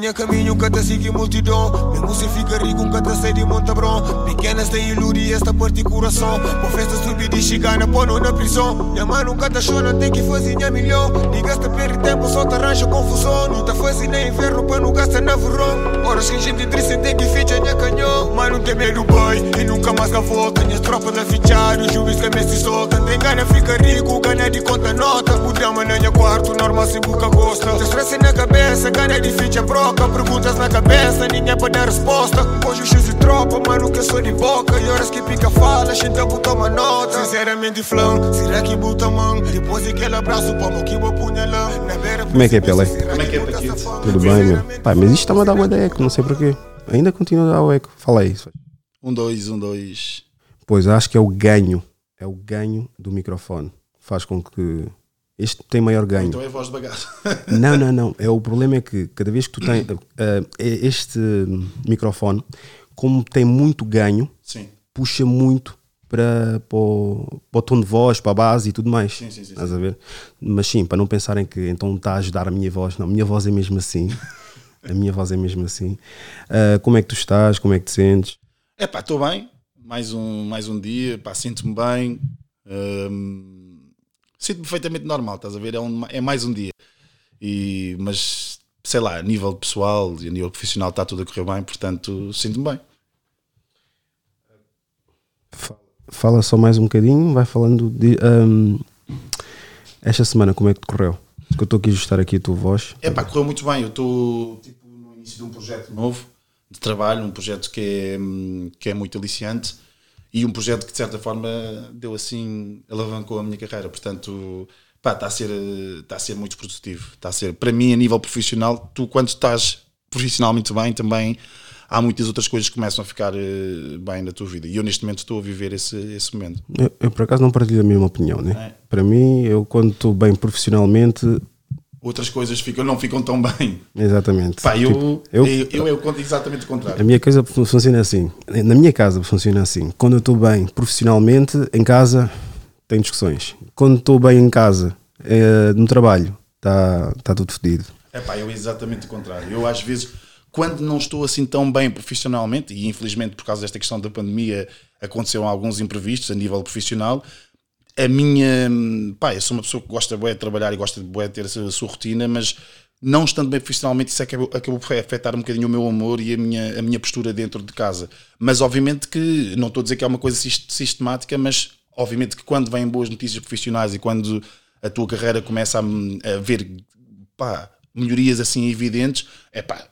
sozinha caminho, cada sigue multidão Mesmo se fica rico, cada sai de Montabrão Pequenas tem ilude esta parte coração Por festa subir e chegar na na prisão Minha mãe nunca tá chorando, tem que fazer minha milhão Nem gasta perde tempo, só te arranja confusão Não tá fazendo nem inverno, para não gasta na verão Horas que gente triste tem que ficha minha canhão Mas não tem medo, boy, e nunca mais cá volta Minhas tropas a fichar, os juiz que me se soltam Tem gana fica rico, ganha de conta nota Mudamos na minha quarto, normal se busca gosta Te estresse na cabeça, ganha de ficha broca Perguntas na cabeça, ninguém pode dar resposta Hoje X e tropa, mano que sou de boca E horas que pica fala, gente botar uma nota Sinceramente flão, será que bota mão Depois aquele abraço, como que vou punhalão Como é que é, Pelé? Como é que é, Paquito? Tudo bem, meu? Pá, mas isto está-me a dar uma eco, não sei porquê. Ainda continua a dar o eco. Fala aí. Um, dois, um, dois. Pois acho que é o ganho. É o ganho do microfone. Faz com que. Este tem maior ganho. Então é a voz de bagaço. Não, não, não. É, o problema é que cada vez que tu tens. eh, este microfone, como tem muito ganho, Sim. puxa muito para, para, o, para o tom de voz, para a base e tudo mais. Sim, sim, sim, Estás a ver? Mas sim, para não pensarem que então está a ajudar a minha voz. Não, a minha voz é mesmo assim. A minha voz é mesmo assim. Ah, como é que tu estás? Como é que te sentes? É pá, estou bem. Mais um, mais um dia. Pá, sinto-me bem. Hum, sinto-me perfeitamente normal, estás a ver? É, um- é mais um dia. E, mas, sei lá, a nível pessoal e a nível profissional está tudo a correr bem, portanto, sinto-me bem. Fala só mais um bocadinho, vai falando de. ahm, esta semana, como é que te correu? Que eu estou aqui a ajustar aqui a tua voz. É pá, correu muito bem. Eu estou tipo, no início de um projeto novo de trabalho, um projeto que é, hum, que é muito aliciante e um projeto que de certa forma deu assim, alavancou a minha carreira. Portanto, pá, está a ser, está a ser muito produtivo. Está a ser, para mim, a nível profissional, tu quando estás profissionalmente bem, também há muitas outras coisas que começam a ficar eh, bem na tua vida. E eu neste momento estou a viver esse, esse momento. Eu, eu, por acaso não partilho a mesma opinião, né? É. Para mim, eu quando estou bem profissionalmente, Outras coisas ficam, não ficam tão bem. exatamente. Pá, eu, Tipo, eu, eu, eu, eu conto exatamente o a contrário. minha coisa fun- funciona assim. Na minha casa funciona assim. Quando eu estou bem profissionalmente, em casa, tem discussões. Quando estou bem em casa, eh, no trabalho, está tá tudo fedido. É pá, eu exatamente o contrário. Eu às vezes, quando não estou assim tão bem profissionalmente, e infelizmente por causa desta questão da pandemia aconteceram alguns imprevistos a nível profissional, a minha. Pá, eu sou uma pessoa que gosta de trabalhar e gosta de de ter a sua, rotina, mas não estando bem profissionalmente, isso acabou, acabou por afetar um bocadinho o meu amor e a minha, a minha postura dentro de casa. Mas obviamente que, não estou a dizer que é uma coisa sis- sistemática, mas obviamente que quando vêm boas notícias profissionais e quando a tua carreira começa a, a ver pá, melhorias assim evidentes, é pá,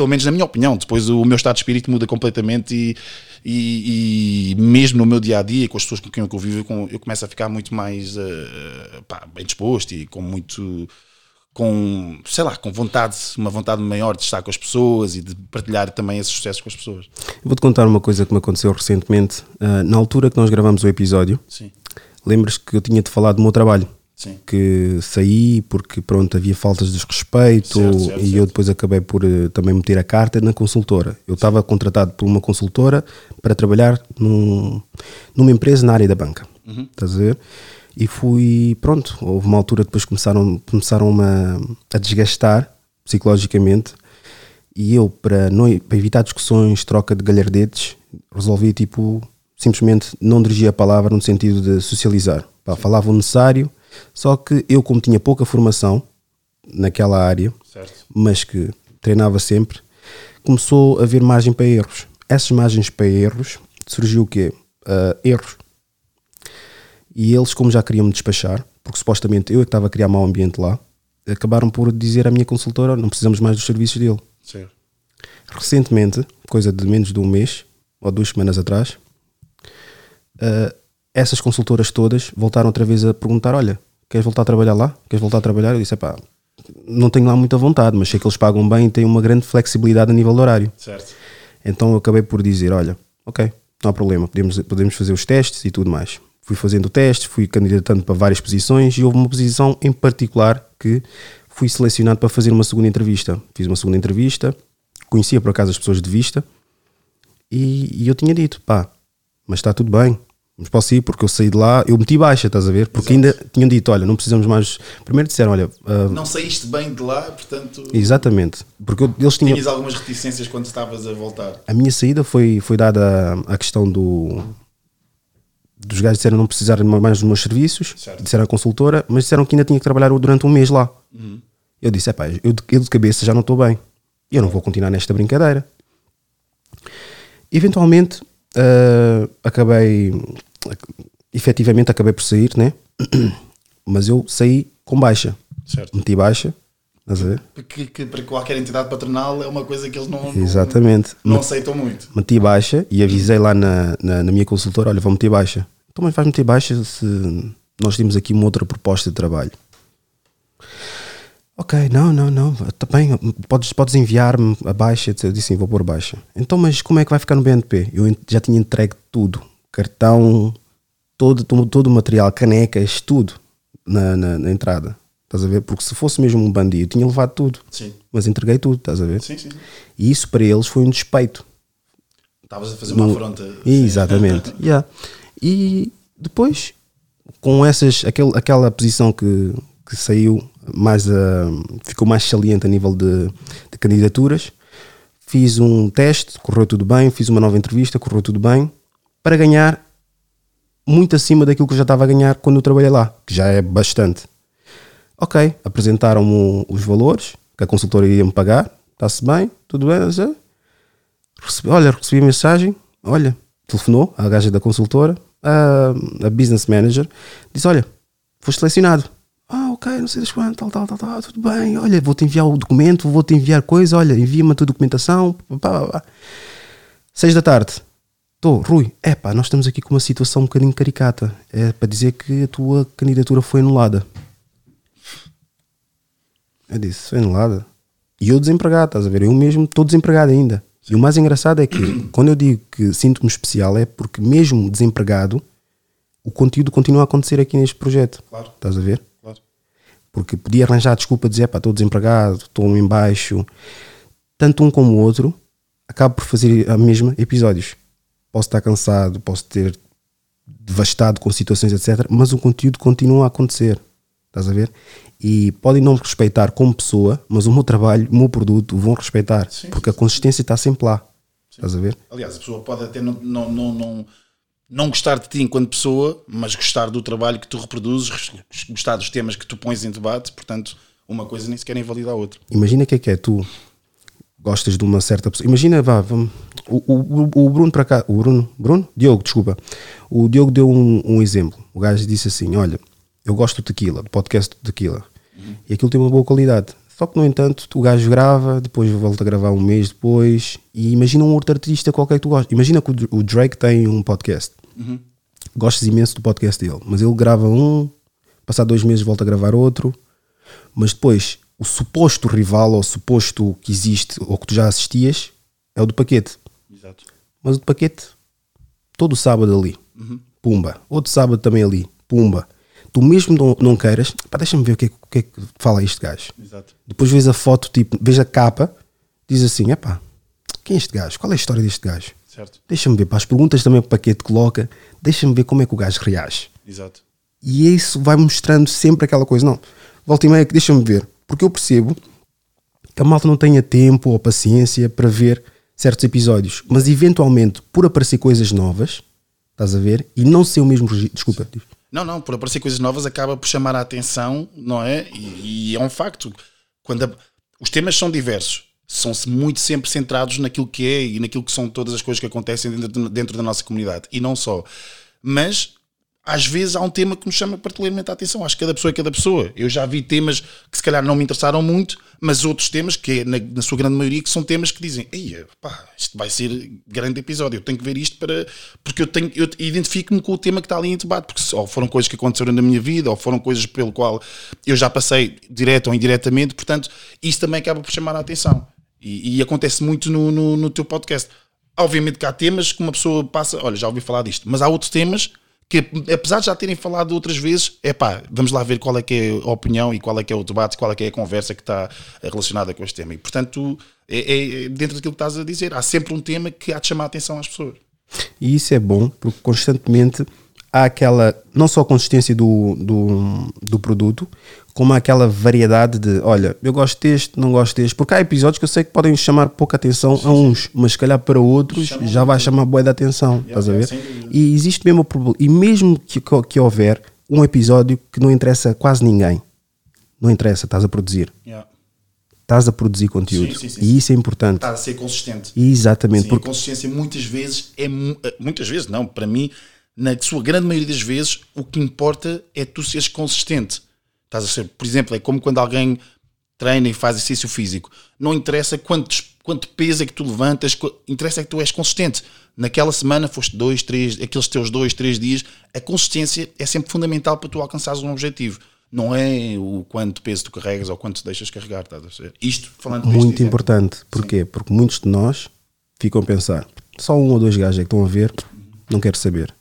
pelo menos na minha opinião, depois o meu estado de espírito muda completamente e, e, e mesmo no meu dia a dia, com as pessoas com quem eu convivo, eu começo a ficar muito mais eh, pá, bem disposto e com muito. Com, sei lá, com vontade, uma vontade maior de estar com as pessoas e de partilhar também esses sucessos com as pessoas. Eu Vou-te contar uma coisa que me aconteceu recentemente. Ah, na altura que nós gravamos o episódio, lembras que eu tinha-te falado do meu trabalho? Sim. que saí porque pronto havia faltas de respeito Certo, certo, e eu certo. depois acabei por eh, também meter a carta na consultora. Eu estava contratado por uma consultora para trabalhar num, numa empresa na área da banca. Uhum. Estás a ver? E fui, pronto, houve uma altura depois começaram, começaram a, a desgastar psicologicamente e eu, para, não, para evitar discussões, troca de galhardetes, resolvi tipo simplesmente não dirigir a palavra no sentido de socializar. Pá, falava o necessário, só que eu, como tinha pouca formação naquela área, Certo. mas que treinava sempre, começou a haver margem para erros. Essas margens para erros surgiu o quê? Ah, erros. E eles, como já queriam me despachar, porque supostamente eu é que estava a criar mau ambiente lá, acabaram por dizer à minha consultora: não precisamos mais dos serviços dele. Certo. Recentemente, coisa de menos de um mês ou duas semanas atrás, ah, essas consultoras todas voltaram outra vez a perguntar: Olha, queres voltar a trabalhar lá? Queres voltar a trabalhar? Eu disse: pá, não tenho lá muita vontade, mas sei que eles pagam bem e têm uma grande flexibilidade a nível de horário. Certo. Então eu acabei por dizer: Olha, ok, não há problema, podemos, podemos fazer os testes e tudo mais. Fui fazendo o teste, fui candidatando para várias posições e houve uma posição em particular que fui selecionado para fazer uma segunda entrevista. Fiz uma segunda entrevista, conhecia por acaso as pessoas de vista e, e eu tinha dito: pá, mas está tudo bem, mas posso ir porque eu saí de lá, eu meti baixa, estás a ver? Porque Exato. ainda tinham dito, olha, não precisamos mais. Primeiro disseram, olha, ah, Não saíste bem de lá, portanto. exatamente, porque eu- eles tinham. Tinhas algumas reticências quando estavas a voltar. A minha saída foi, foi dada a questão do. Dos gajos disseram não precisar mais dos meus serviços, Certo. disseram a consultora, mas disseram que ainda tinha que trabalhar durante um mês lá. Eu disse: epá, eu, de- eu de cabeça já não estou bem, eu não vou continuar nesta brincadeira. Eventualmente, ah, acabei, efetivamente, acabei por sair, né? Mas eu saí com baixa, Certo. meti baixa, estás a ver? Que, que para qualquer entidade patronal é uma coisa que eles não, não- Exatamente. não, aceitam muito. meti baixa e avisei lá na, na, na minha consultora: olha, vou meter baixa. Então, mas vais meter baixa se nós temos aqui uma outra proposta de trabalho. Ok, não, não, não, está bem, podes, podes enviar-me a baixa. Eu disse sim, vou pôr baixa. Então, mas como é que vai ficar no BNP? Eu já tinha entregue tudo: cartão, todo, todo, todo o material, canecas, tudo na, na, na entrada. Estás a ver? Porque se fosse mesmo um bandido, tinha levado tudo. Sim. Mas entreguei tudo, estás a ver? Sim, sim. E isso para eles foi um despeito. Estavas a fazer uma No- afronta. Exatamente. Yeah. E depois, com essas, aquele, aquela posição que, que saiu mais a, ficou mais saliente a nível de, de candidaturas, fiz um teste, correu tudo bem, fiz uma nova entrevista, correu tudo bem, para ganhar muito acima daquilo que eu já estava a ganhar quando eu trabalhei lá, que já é bastante. Ok, apresentaram-me os valores que a consultora ia me pagar, está-se bem, tudo bem. Recebi- olha, recebi a mensagem, olha, telefonou a gaja da consultora, a, a business manager, disse, olha, foste selecionado. Ah, ok, não sei das quantas, tal, tal, tal, tal, tudo bem, olha, vou-te enviar o documento, vou-te enviar coisa, olha, envia-me a tua documentação, pá, pá, pá. Seis da tarde, estou, Rui, é pá, nós estamos aqui com uma situação um bocadinho caricata, é para dizer que a tua candidatura foi anulada. Eu disse, foi anulada. E eu desempregado, estás a ver? Eu mesmo estou desempregado ainda. E o mais engraçado é que, quando eu digo que sinto-me especial, é porque mesmo desempregado, o conteúdo continua a acontecer aqui neste projeto. Claro. Estás a ver? Claro. Porque podia arranjar desculpa dizer, pá, estou desempregado, estou em baixo. Tanto um como o outro, acabo por fazer a mesma episódios. Posso estar cansado, posso ter devastado com situações, etc. Mas o conteúdo continua a acontecer. Estás a ver? E podem não me respeitar como pessoa, mas o meu trabalho, o meu produto, vão respeitar. Sim, porque a consistência está sempre lá. Estás a ver? Aliás, a pessoa pode até não, não, não, não, não gostar de ti enquanto pessoa, mas gostar do trabalho que tu reproduzes, gostar dos temas que tu pões em debate, portanto, uma coisa nem sequer invalida a outra. Imagina o que é que é tu gostas de uma certa pessoa. Imagina, vá, vamos. O, o, o Bruno para cá, o Bruno, Bruno? Diogo, desculpa. O Diogo deu um, um exemplo. O gajo disse assim: Olha, eu gosto do tequila, do podcast do tequila, e aquilo tem uma boa qualidade. Só que, no entanto, o gajo grava, depois volta a gravar um mês depois, e imagina um outro artista qualquer que tu gostes. Imagina que o, o Drake tem um podcast. Gostas imenso do podcast dele, mas ele grava um, passar dois meses volta a gravar outro, mas depois o suposto rival ou suposto que existe ou que tu já assistias é o do paquete. Exato. Mas o do paquete, todo sábado ali, pumba. Outro sábado também ali, pumba. Tu mesmo não, não queiras, pá, deixa-me ver o que, é, que- o que é que fala este gajo. Exato. Depois vês a foto, tipo, vês a capa, diz assim: epá, quem é este gajo? Qual é a história deste gajo? Certo. Deixa-me ver, para as perguntas também que o paquete coloca, deixa-me ver como é que o gajo reage. Exato. E isso vai mostrando sempre aquela coisa. Não, volta e meia que deixa-me ver. Porque eu percebo que a malta não tenha tempo ou paciência para ver certos episódios. Mas eventualmente, por aparecer coisas novas, estás a ver? E não ser o mesmo registro. Desculpa. Não, não, por aparecer coisas novas acaba por chamar a atenção, não é? E, e é um facto. Quando a- os temas são diversos, são-se muito sempre centrados naquilo que é e naquilo que são todas as coisas que acontecem dentro, de- dentro da nossa comunidade. E não só. Mas às vezes há um tema que nos chama particularmente a atenção. Acho que cada pessoa é cada pessoa. Eu já vi temas que se calhar não me interessaram muito, mas outros temas, que na, na sua grande maioria, que são temas que dizem: Ei, isto vai ser grande episódio, eu tenho que ver isto para. Porque eu tenho, eu identifico-me com o tema que está ali em debate, porque ou foram coisas que aconteceram na minha vida, ou foram coisas pelo qual eu já passei direto ou indiretamente, portanto, isso também acaba por chamar a atenção. E, e acontece muito no, no, no teu podcast. Obviamente que há temas que uma pessoa passa, olha, já ouvi falar disto, mas há outros temas que, apesar de já terem falado outras vezes, é pá, vamos lá ver qual é que é a opinião e qual é que é o debate, qual é que é a conversa que está relacionada com este tema. E, portanto, é, é dentro daquilo que estás a dizer, há sempre um tema que há de chamar a atenção às pessoas. E isso é bom porque constantemente há aquela, não só a consistência do, do, do produto, como aquela variedade de, olha, eu gosto deste, não gosto deste, porque há episódios que eu sei que podem chamar pouca atenção a uns, mas se calhar para outros Chama já vai chamar boa de atenção, estás a ver? E existe mesmo o problema, e mesmo que, que, houver um episódio que não interessa a quase ninguém, não interessa, estás a produzir, Yeah. estás a produzir conteúdo, Sim, sim, sim, e isso é importante. Está a ser consistente. Exatamente, Sim, porque a consistência muitas vezes é eh, muitas vezes não, para mim, na sua grande maioria das vezes, o que importa é tu seres consistente. Estás a ser, por exemplo, é como quando alguém treina e faz exercício físico. Não interessa quantos, quanto peso é que tu levantas, interessa é que tu és consistente. Naquela semana foste dois, três, aqueles teus dois, três dias, a consistência é sempre fundamental para tu alcançares um objetivo. Não é o quanto peso tu carregas ou quanto deixas carregar, estás a ser. Isto falando deste muito exemplo. importante. Porquê? Porque muitos de nós ficam a pensar, só um ou dois gajos é que estão a ver, não quero saber.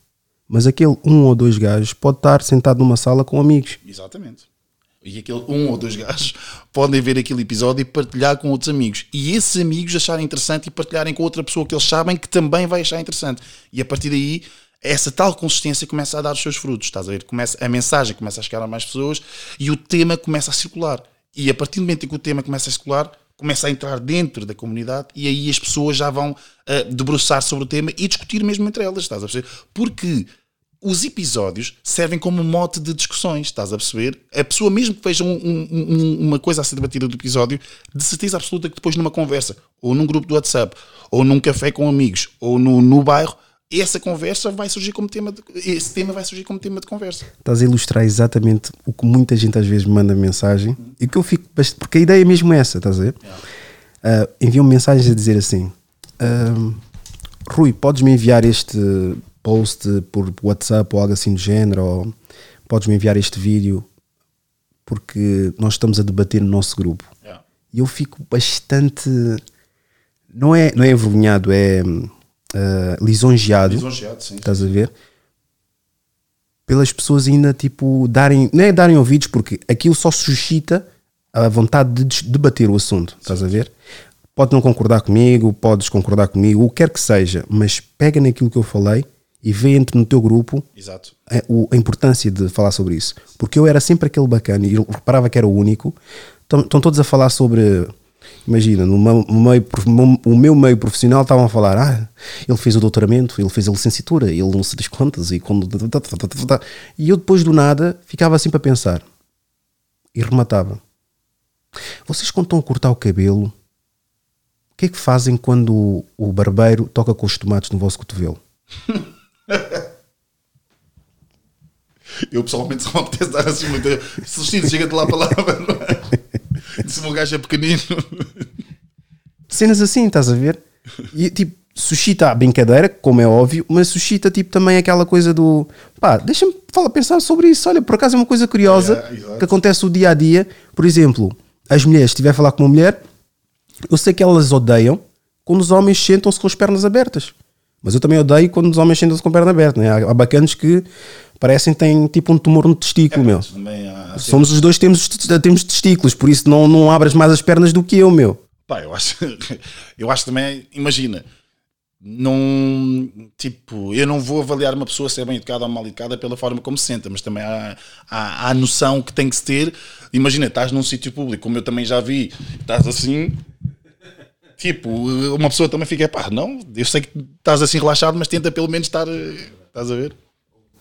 Mas aquele um ou dois gajos pode estar sentado numa sala com amigos. Exatamente. E aquele um ou dois gajos podem ver aquele episódio e partilhar com outros amigos. E esses amigos acharem interessante e partilharem com outra pessoa que eles sabem que também vai achar interessante. E a partir daí, essa tal consistência começa a dar os seus frutos. Estás a ver? Começa, a mensagem começa a chegar a mais pessoas e o tema começa a circular. E a partir do momento em que o tema começa a circular, começa a entrar dentro da comunidade e aí as pessoas já vão ah, debruçar sobre o tema e discutir mesmo entre elas. Estás a perceber? Porque os episódios servem como mote de discussões, estás a perceber? A pessoa, mesmo que veja um- um- um- uma coisa a ser debatida do episódio, de certeza absoluta que depois numa conversa, ou num grupo do WhatsApp, ou num café com amigos, ou no, no bairro, essa conversa vai surgir como tema de, esse tema vai surgir como tema de conversa. Estás a ilustrar exatamente o que muita gente às vezes me manda mensagem e que eu fico bastante. Porque a ideia é mesmo essa, estás a ver? Ah, enviam-me mensagens a dizer assim: ah, Rui, podes-me enviar este post por WhatsApp ou algo assim do género? Ou podes-me enviar este vídeo? Porque nós estamos a debater no nosso grupo. Yeah. E eu fico bastante. Não é, não é envergonhado, é ah, lisonjeado. Lisonjeado, sim. Estás a ver? Pelas pessoas ainda tipo darem, não é darem ouvidos, porque aquilo só suscita a vontade de debater o assunto. Estás a ver? Pode não concordar comigo, podes concordar comigo, o que quer que seja, mas pega naquilo que eu falei e vê entre no teu grupo Exato. a, o- a importância de falar sobre isso. Porque eu era sempre aquele bacana e eu reparava que era o único. Estão estão todos a falar sobre. Imagina, no meio, o meu meio profissional estavam a falar: ah, ele fez o doutoramento, ele fez a licenciatura, ele não se diz quantas, e quando. E eu depois do nada ficava assim para pensar e rematava: vocês quando estão a cortar o cabelo, o que é que fazem quando o barbeiro toca com os tomates no vosso cotovelo? Eu pessoalmente só me apetece dar assim muito. Celestino, chega-te lá a palavra. Se o meu gajo é pequenino. cenas assim, estás a ver? E tipo, suscita a brincadeira, como é óbvio, mas suscita tipo também aquela coisa do pá, deixa-me falar, pensar sobre isso. Olha, por acaso é uma coisa curiosa Yeah, que acontece o dia a dia. Por exemplo, as mulheres, se estiver a falar com uma mulher, eu sei que elas odeiam quando os homens sentam-se com as pernas abertas. Mas eu também odeio quando os homens sentam-se com a perna aberta. Né? Há, há bacanos que parecem que têm tipo um tumor no testículo, meu. Também há- há Somos os dois temos, temos testículos, por isso não, não abras mais as pernas do que eu, meu. Pá, eu acho, eu acho também, imagina, não, tipo, eu não vou avaliar uma pessoa se é bem educada ou mal educada pela forma como se senta, mas também há, há, há a noção que tem que se ter. Imagina, estás num sítio público, como eu também já vi, estás assim, tipo, uma pessoa também fica, pá, não, eu sei que estás assim relaxado, mas tenta pelo menos estar, eh, estás a ver?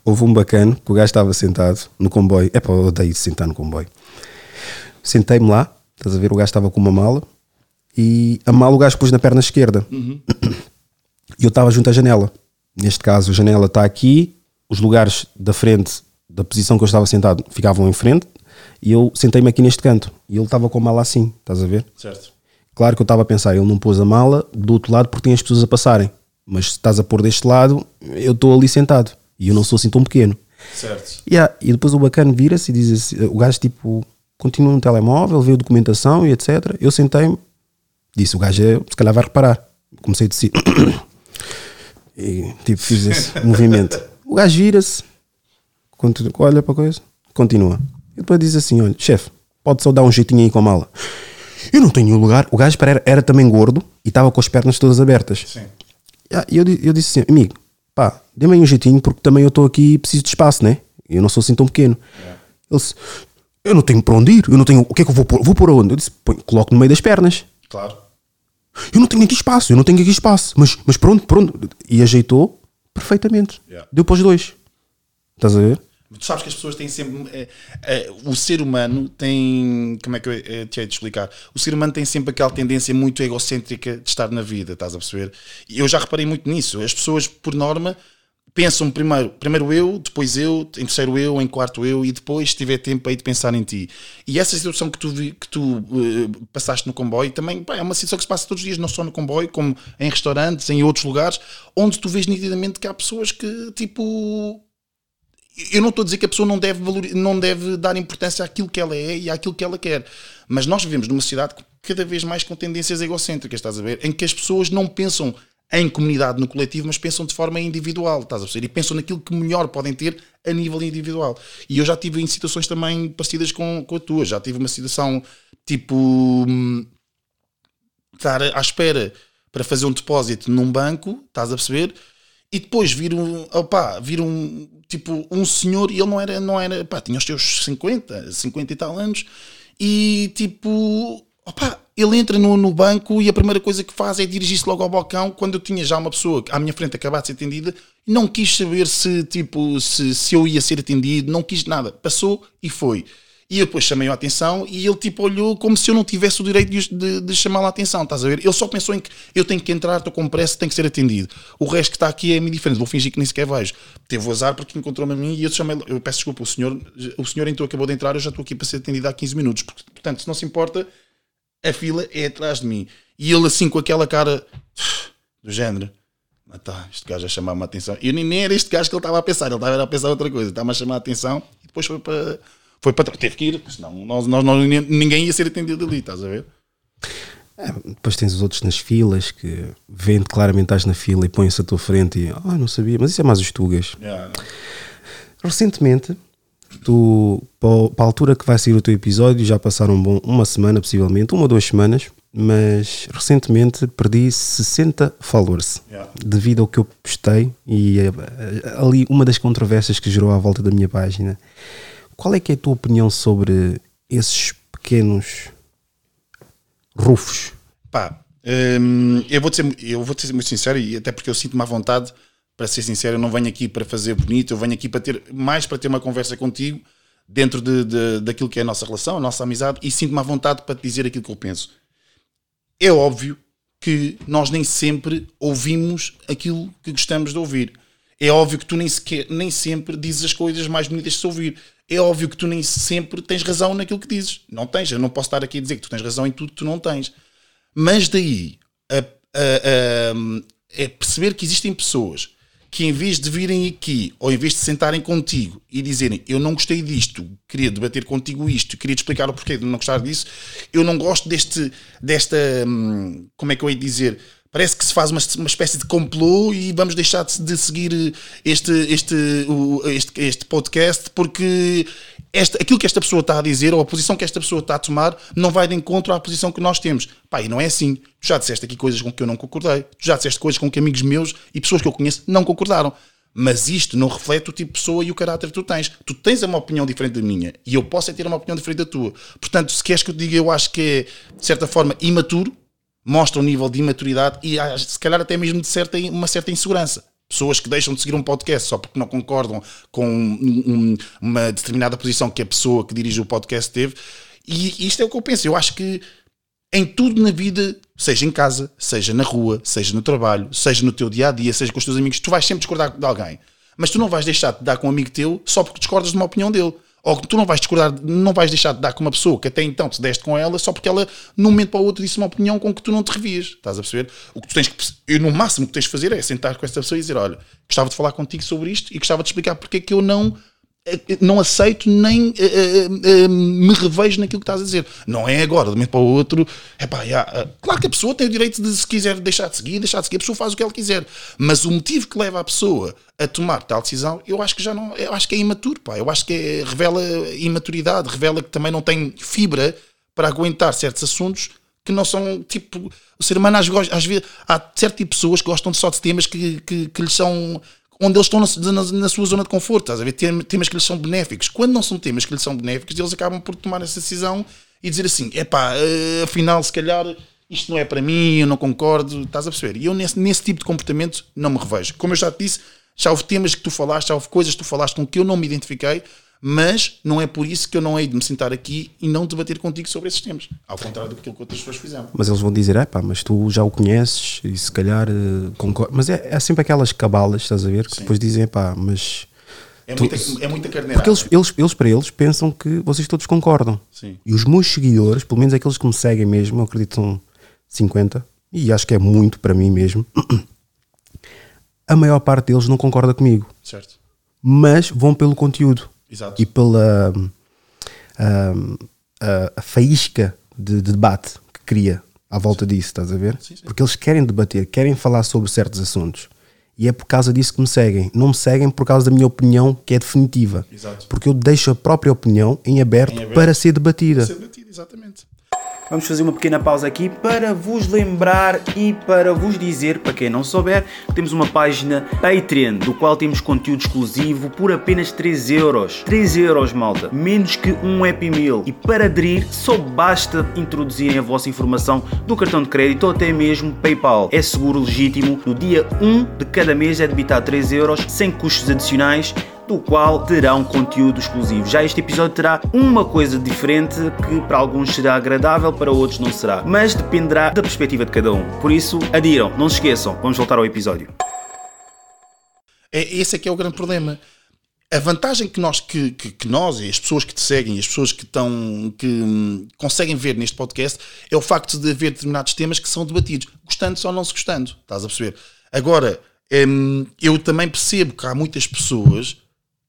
Houve um bacana que o gajo estava sentado no comboio. É pá, eu odeio de sentar no comboio. Sentei-me lá, estás a ver? O gajo estava com uma mala e a mala o gajo pôs na perna esquerda. E eu estava junto à janela. Neste caso, a janela está aqui, os lugares da frente, da posição que eu estava sentado, ficavam em frente e eu sentei-me aqui neste canto. E ele estava com a mala assim, estás a ver? Certo. Claro que eu estava a pensar, ele não pôs a mala do outro lado porque tem as pessoas a passarem. Mas se estás a pôr deste lado, eu estou ali sentado. E eu não sou assim tão pequeno. Certo. Yeah, E depois o bacana vira-se e diz assim, o gajo tipo, continua no telemóvel, vê a documentação e etc. Eu sentei-me, disse, o gajo é, se calhar vai reparar. Comecei a dizer, e tipo, fiz esse movimento. O gajo vira-se, olha para a coisa, continua. E depois diz assim, olha, chefe, pode só dar um jeitinho aí com a mala. Eu não tenho lugar. O gajo era, era também gordo e estava com as pernas todas abertas. Sim. Ah, E eu, eu disse assim, amigo, pá, dê-me aí um jeitinho porque também eu estou aqui e preciso de espaço, né? Eu não sou assim tão pequeno. Ele disse, eu não tenho para onde ir, eu não tenho, o que é que eu vou pôr? Vou pôr aonde? Eu disse, coloco no meio das pernas. Claro. Eu não tenho aqui espaço, eu não tenho aqui espaço. Mas, mas pronto, pronto. E ajeitou perfeitamente. Yeah. Deu para os dois. Estás a ver? Tu sabes que as pessoas têm sempre. é, é, o ser humano tem. Como é que eu é, te hei de explicar? O ser humano tem sempre aquela tendência muito egocêntrica de estar na vida, estás a perceber? E eu já reparei muito nisso. As pessoas, por norma, pensam primeiro, primeiro eu, depois eu, em terceiro eu, em quarto eu, e depois, se tiver tempo aí de pensar em ti. E essa situação que tu, que tu eh, passaste no comboio também pá, é uma situação que se passa todos os dias, não só no comboio, como em restaurantes, em outros lugares, onde tu vês nitidamente que há pessoas que, tipo, eu não estou a dizer que a pessoa não deve, valori- não deve dar importância àquilo que ela é e àquilo que ela quer. Mas nós vivemos numa sociedade cada vez mais com tendências egocêntricas, estás a ver? Em que as pessoas não pensam em comunidade, no coletivo, mas pensam de forma individual, estás a perceber? E pensam naquilo que melhor podem ter a nível individual. E eu já tive em situações também parecidas com, com a tua. Já tive uma situação tipo. hum, estar à espera para fazer um depósito num banco, estás a perceber? E depois vir um, opá, vir um, tipo, um senhor, e ele não era, não era, tinha os seus 50, 50 e tal anos, e tipo, opá, ele entra no, no banco e a primeira coisa que faz é dirigir-se logo ao balcão, quando eu tinha já uma pessoa à minha frente acabar de ser atendida, não quis saber se, tipo, se, se eu ia ser atendido, não quis nada, passou e foi. E eu depois chamei a atenção e ele tipo olhou como se eu não tivesse o direito de, de, de chamar a atenção, estás a ver? Ele só pensou em que eu tenho que entrar, estou com pressa, tenho que ser atendido. O resto que está aqui é-me diferente, vou fingir que nem sequer vejo. Teve azar porque encontrou-me a mim e eu chamei, eu peço desculpa, o senhor, o senhor entrou, acabou de entrar, eu já estou aqui para ser atendido há 15 minutos. Portanto, se não se importa, a fila é atrás de mim. E ele assim com aquela cara do género. Ah, tá, este gajo a chamar-me a atenção. E nem, nem era este gajo que ele estava a pensar, ele estava a pensar outra coisa, estava a chamar a atenção e depois foi para. Foi para trás. Teve que ir, senão nós, nós, nós- ninguém ia ser atendido ali, estás a ver? É, depois tens os outros nas filas que vêem claramente estás na fila e põem-se à tua frente e ah, não sabia, mas isso é mais os tugas. Yeah. Recentemente, tu, para a altura que vai sair o teu episódio, já passaram um bom, uma semana, possivelmente, uma ou duas semanas, mas recentemente perdi 60 followers Yeah. devido ao que eu postei e eh, ali uma das controvérsias que gerou à volta da minha página. Qual é que é a tua opinião sobre esses pequenos rufos? Pá, hum, eu vou ser, eu vou ser muito sincero e até porque eu sinto-me à vontade para ser sincero, eu não venho aqui para fazer bonito, eu venho aqui para ter mais para ter uma conversa contigo dentro de, de- daquilo que é a nossa relação, a nossa amizade e sinto-me à vontade para te dizer aquilo que eu penso. É óbvio que nós nem sempre ouvimos aquilo que gostamos de ouvir. É óbvio que tu nem, sequer, nem sempre dizes as coisas mais bonitas de se ouvir. É óbvio que tu nem sempre tens razão naquilo que dizes. Não tens. Eu não posso estar aqui a dizer que tu tens razão em tudo que tu não tens. Mas daí a, a- a- é perceber que existem pessoas que em vez de virem aqui ou em vez de sentarem contigo e dizerem eu não gostei disto, queria debater contigo isto, queria te explicar o porquê de não gostar disso, eu não gosto deste, desta, hum, como é que eu ia dizer, parece que se faz uma, uma espécie de complô e vamos deixar de, seguir este, este, o- este, este podcast porque esta, aquilo que esta pessoa está a dizer ou a posição que esta pessoa está a tomar não vai de encontro à posição que nós temos. Pá, e não é assim. Tu já disseste aqui coisas com que eu não concordei. Tu já disseste coisas com que amigos meus e pessoas que eu conheço não concordaram. Mas isto não reflete o tipo de pessoa e o caráter que tu tens. Tu tens uma opinião diferente da minha e eu posso é ter uma opinião diferente da tua. Portanto, se queres que eu te diga, eu acho que é, de certa forma, imaturo, mostra um nível de imaturidade e ah, se calhar até mesmo de certa, uma certa insegurança. Pessoas que deixam de seguir um podcast só porque não concordam com um- um- uma determinada posição que a pessoa que dirige o podcast teve. E isto é o que eu penso. Eu acho que em tudo na vida, seja em casa, seja na rua, seja no trabalho, seja no teu dia a dia, seja com os teus amigos, tu vais sempre discordar de alguém. Mas tu não vais deixar de dar com um amigo teu só porque discordas de uma opinião dele. Ou tu não vais discordar, não vais deixar de dar com uma pessoa que até então te deste com ela só porque ela, num momento para o outro, disse uma opinião com que tu não te revias. Estás a perceber? O que tu tens que. Eu, no máximo, o que tens de fazer é sentar com essa pessoa e dizer: Olha, gostava de falar contigo sobre isto e gostava de explicar porque é que eu não não aceito nem eh, eh, eh, me revejo naquilo que estás a dizer. Não é agora, de um momento para o outro. Epá, eh, claro que a pessoa tem o direito de, se quiser deixar de seguir, deixar de seguir, a pessoa faz o que ela quiser. Mas o motivo que leva a pessoa a tomar tal decisão, eu acho que já não. Eu acho que é imaturo, pá. Eu acho que é- revela imaturidade, revela que também não tem fibra para aguentar certos assuntos que não são tipo. O ser humano às, às vezes. Há certo tipo de pessoas que gostam só de temas que, que, que lhes são onde eles estão na, na, na sua zona de conforto, estás a ver? Tem- Temas que lhes são benéficos. Quando não são temas que lhes são benéficos, eles acabam por tomar essa decisão e dizer assim: epá, eh, afinal, se calhar isto não é para mim, eu não concordo, estás a perceber? E eu nesse, nesse tipo de comportamento não me revejo. Como eu já te disse, já houve temas que tu falaste, já houve coisas que tu falaste com que eu não me identifiquei, mas não é por isso que eu não hei de me sentar aqui e não debater contigo sobre esses temas. Ao contrário do que outras pessoas fizeram. Mas eles vão dizer, é pá, mas tu já o conheces e se calhar concordo. Mas é, é sempre aquelas cabalas, estás a ver? Que depois dizem, pá, mas. É Tu- muita, é muita carneirada. Porque eles, eles, eles, para eles, pensam que vocês todos concordam. Sim. E os meus seguidores, pelo menos aqueles que me seguem mesmo, eu acredito que são 50, e acho que é muito para mim mesmo, a maior parte deles não concorda comigo. Certo. Mas vão pelo conteúdo. Exato. E pela hum, a, a faísca de, de debate que cria à volta disso, estás a ver? Sim, sim. Porque eles querem debater, querem falar sobre certos assuntos. E é por causa disso que me seguem. Não me seguem por causa da minha opinião, que é definitiva. Exato. Porque eu deixo a própria opinião em aberto, Em aberto. para ser debatida. Ser batido, exatamente. Vamos fazer uma pequena pausa aqui para vos lembrar e para vos dizer, para quem não souber, temos uma página Patreon, do qual temos conteúdo exclusivo por apenas 3 euros. 3 euros, malta. Menos que um Happy Meal. E para aderir, só basta introduzirem a vossa informação do cartão de crédito ou até mesmo PayPal. É seguro, legítimo. No dia 1 de cada mês é debitar 3 euros, sem custos adicionais do qual terão conteúdo exclusivo. Já este episódio terá uma coisa diferente que para alguns será agradável, para outros não será, mas dependerá da perspectiva de cada um. Por isso, adiram, não se esqueçam. Vamos voltar ao episódio. É, esse é que é o grande problema. A vantagem que nós, que, que, que nós e as pessoas que te seguem, as pessoas que estão que hum, conseguem ver neste podcast é o facto de haver determinados temas que são debatidos, gostando ou não se gostando. Estás a perceber? Agora, hum, eu também percebo que há muitas pessoas,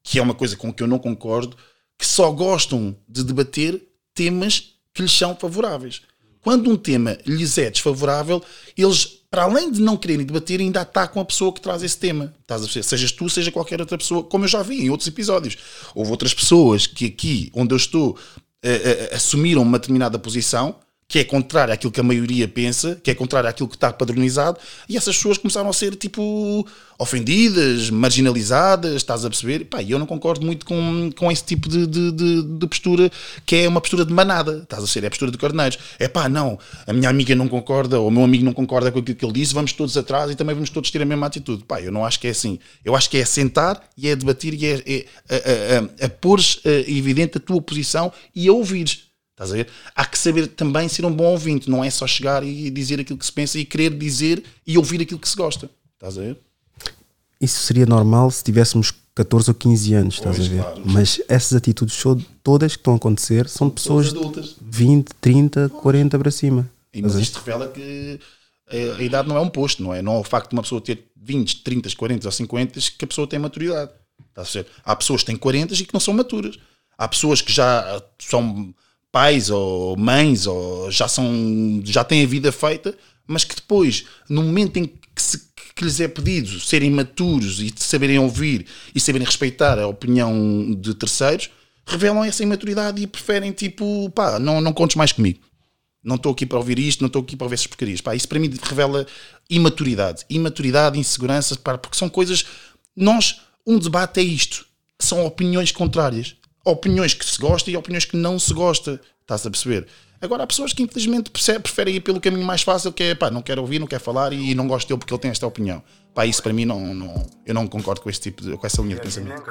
que é uma coisa com que eu não concordo, que só gostam de debater temas que lhes são favoráveis. Quando um tema lhes é desfavorável, eles, para além de não quererem debater, ainda atacam a pessoa que traz esse tema. Estás a perceber? Sejas tu, seja qualquer outra pessoa, como eu já vi em outros episódios. Houve outras pessoas que aqui, onde eu estou, eh, eh, assumiram uma determinada posição que é contrária àquilo que a maioria pensa, que é contrária àquilo que está padronizado, e essas pessoas começaram a ser tipo ofendidas, marginalizadas, estás a perceber? Pá, eu não concordo muito com, com esse tipo de, de, de- de postura, que é uma postura de manada, estás a ser, é a postura de carneiros. É pá, não, a minha amiga não concorda, ou o meu amigo não concorda com aquilo que ele disse, vamos todos atrás e também vamos todos ter a mesma atitude. Pá, eu não acho que é assim. Eu acho que é sentar e é debater e é, é a, a, a, a pôr evidente a tua posição e a ouvires. Estás a ver? Há que saber também ser um bom ouvinte, não é só chegar e dizer aquilo que se pensa e querer dizer e ouvir aquilo que se gosta. Estás a ver? Isso seria normal se tivéssemos 14 ou 15 anos, estás Pois, a ver? claro. Mas essas atitudes todas que estão a acontecer são de pessoas adultas. 20, 30, 40 para cima. E, mas isto revela que a, a idade não é um posto, não é? Não é o facto de uma pessoa ter 20, 30, 40 ou 50 que a pessoa tem maturidade. Estás a ver? Há pessoas que têm 40 e que não são maturas. Há pessoas que já são pais ou mães ou já são já têm a vida feita, mas que depois, no momento em que, se- que lhes é pedido serem maturos e saberem ouvir e saberem respeitar a opinião de terceiros, revelam essa imaturidade e preferem tipo, pá, não, não contes mais comigo. Não estou aqui para ouvir isto, não estou aqui para ouvir essas porcarias. Pá, isso para mim revela imaturidade. Imaturidade, insegurança, pá, porque são coisas. Nós, um debate é isto. São opiniões contrárias. Opiniões que se gosta e opiniões que não se gosta. Estás a perceber? Agora, há pessoas que infelizmente preferem ir pelo caminho mais fácil, que é pá, não quero ouvir, não quero falar e não gosto dele porque ele tem esta opinião. Pá, isso para mim não, não, eu não concordo com, esse tipo de, com essa linha de pensamento.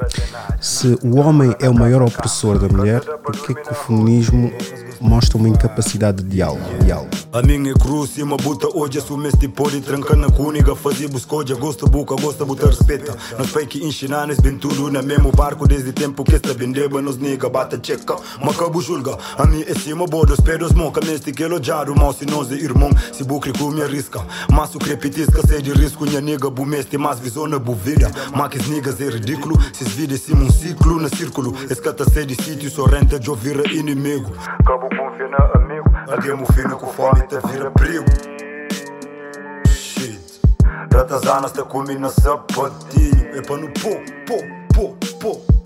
Se o homem é o maior opressor da mulher, por que que o feminismo mostra uma incapacidade de diálogo? diálogo? A minha cruz e uma buta hoje assumeste poli trancando com uniga fazia buscoja gosta buca gosta buta respeita. Nós fake enchinanes bem tudo na mesmo barco desde tempo que esta bendeba nos niga bata checa macabu julga. A mim é cima bodos pedos moca neste que elogiado mal se nós é irmão se bucre com minha risca mas o crepitisca sei de risco minha niga bumeste mas visona buvilha maquis nigas é ridículo se vide sim um ciclo na círculo. Escata sei de sítio só renta de ouvir inimigo. Cabo confia na amigo alguém com fome te vira perigo. Shit. Ratazanas te comi na sapatinho É para no pô, pô, pô, pô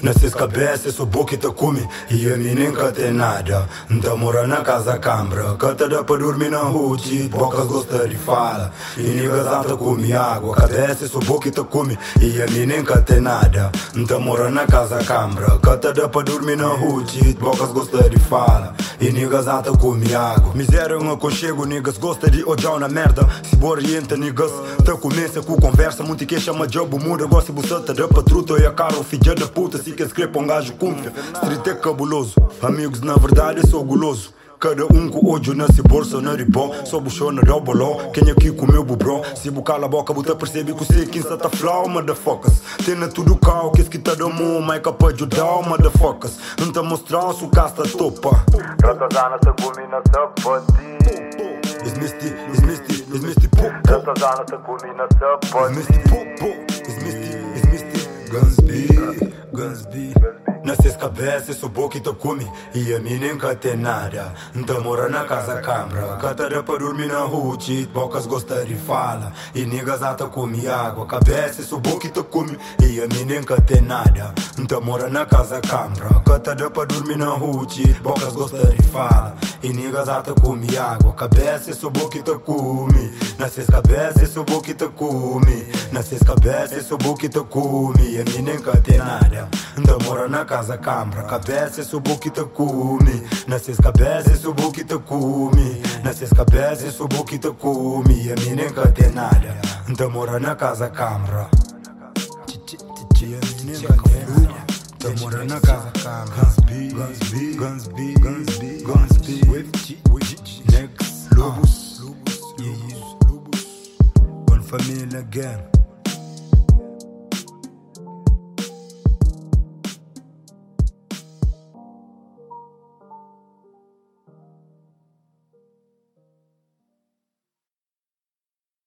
Guns big Ah, Nessas cabeças sou boca e te come E a mim nunca tem nada Nta mora na casa cambra Cata dá pra dormir na rua Bocas gosta de fala E niggas alta come água Cabeça sou boca e te come E a mim nunca tem nada Nta mora na casa cambra Cata dá pra dormir na rua Bocas gosta de fala E niggas come água Miséria um aconchego Niggas gosta de odiar na merda. Se boa orienta niggas Te começa com conversa Muito que chama job O mundo gosta de buçata Da patruta e a cara O filho da puta Se quer escrever um gajo cumpre. Street é cabuloso. Amigos na verdade eu sou guloso. Cada um com ódio nesse bolso na ribó Só buchou na doboló Quem aqui comeu bubró Se bu cala a boca, buta percebe que o sei quem está flow, motherfuckers. Tem na tudo cal, que que tá do mundo Mas capaz de ajudar, motherfuckers. Não tá mostrando se o casta topa. Ratazana se gumi na sapati Is misty, is misty, is misty pop pop. Ratazana se gumi na Is sapati misty Guns B Nessas cabeças sou boca e te come E a mim nunca tem Nta mora na casa cambra Cata dá pra dormir na rua Bocas gosta de fala E niggas ata come água Cabeça sou boca e te come E a mim nunca tem Nta mora na casa cambra Cata dá pra dormir na rua Bocas gosta de fala E niggas ata come água Cabeça sou boca e te come Nessas cabeças sou boca e te come Nessas cabeças sou boca e te come E a tem nada Nta mora na casa cambra. Cabeça sou boca e te come Nessas cabeças sou boca Someone in a. Guns B, Guns B, Guns B, Guns B, Guns B. Wefty, Wefty, Nex, Lobus, Lobus, Lobus. One family again.